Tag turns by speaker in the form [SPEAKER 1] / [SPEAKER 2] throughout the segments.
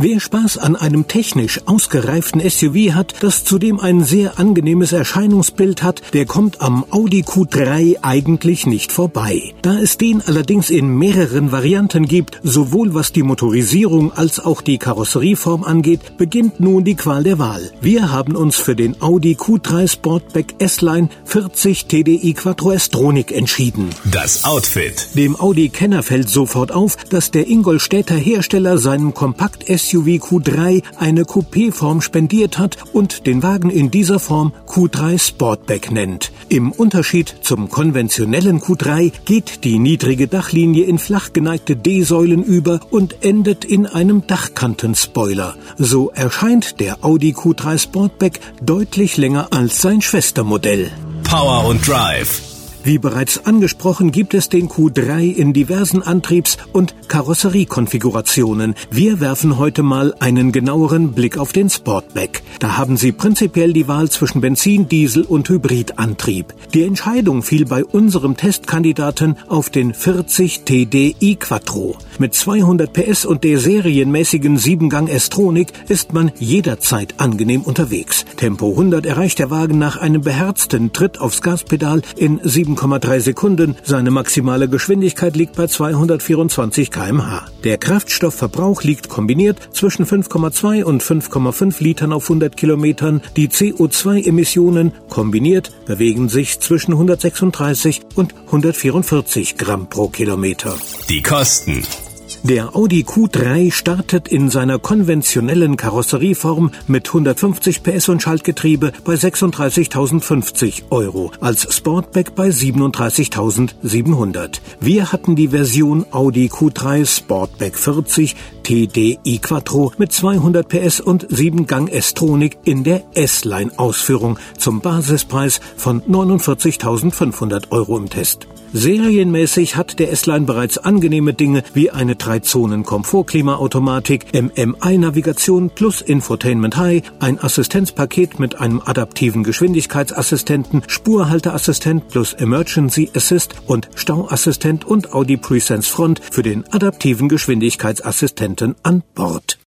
[SPEAKER 1] Wer Spaß an einem technisch ausgereiften SUV hat, das zudem ein sehr angenehmes Erscheinungsbild hat, der kommt am Audi Q3 eigentlich nicht vorbei. Da es den allerdings in mehreren Varianten gibt, sowohl was die Motorisierung als auch die Karosserieform angeht, beginnt nun die Qual der Wahl. Wir haben uns für den Audi Q3 Sportback S-Line 40 TDI Quattro S-Tronic entschieden.
[SPEAKER 2] Das Outfit.
[SPEAKER 1] Dem Audi-Kenner fällt sofort auf, dass der Ingolstädter Hersteller seinem Kompakt-SUV SUV Q3 eine Coupé-Form spendiert hat und den Wagen in dieser Form Q3 Sportback nennt. Im Unterschied zum konventionellen Q3 geht die niedrige Dachlinie in flach geneigte D-Säulen über und endet in einem Dachkantenspoiler. So erscheint der Audi Q3 Sportback deutlich länger als sein Schwestermodell.
[SPEAKER 2] Power und Drive.
[SPEAKER 1] Wie bereits angesprochen gibt es den Q3 in diversen Antriebs- und Karosseriekonfigurationen. Wir werfen heute mal einen genaueren Blick auf den Sportback. Da haben Sie prinzipiell die Wahl zwischen Benzin, Diesel und Hybridantrieb. Die Entscheidung fiel bei unserem Testkandidaten auf den 40 TDI Quattro. Mit 200 PS und der serienmäßigen 7-Gang S-Tronic ist man jederzeit angenehm unterwegs. Tempo 100 erreicht der Wagen nach einem beherzten Tritt aufs Gaspedal in 7,3 Sekunden. Seine maximale Geschwindigkeit liegt bei 224 kmh. Der Kraftstoffverbrauch liegt kombiniert zwischen 5,2 und 5,5 Litern auf 100 Kilometern. Die CO2-Emissionen kombiniert bewegen sich zwischen 136 und 144 Gramm pro Kilometer.
[SPEAKER 2] Die Kosten.
[SPEAKER 1] Der Audi Q3 startet in seiner konventionellen Karosserieform mit 150 PS und Schaltgetriebe bei 36.050 Euro, als Sportback bei 37.700. Wir hatten die Version Audi Q3 Sportback 40 TDI Quattro mit 200 PS und 7 Gang S-Tronic in der S-Line Ausführung zum Basispreis von 49.500 Euro im Test. Serienmäßig hat der S-Line bereits angenehme Dinge wie eine 3-Zonen-Komfort-Klimaautomatik, MMI-Navigation plus Infotainment High, ein Assistenzpaket mit einem adaptiven Geschwindigkeitsassistenten, Spurhalteassistent plus Emergency Assist und Stauassistent und Audi Presense Front für den adaptiven Geschwindigkeitsassistenten an Bord.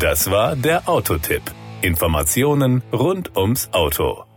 [SPEAKER 2] Das war der Autotipp. Informationen rund ums Auto.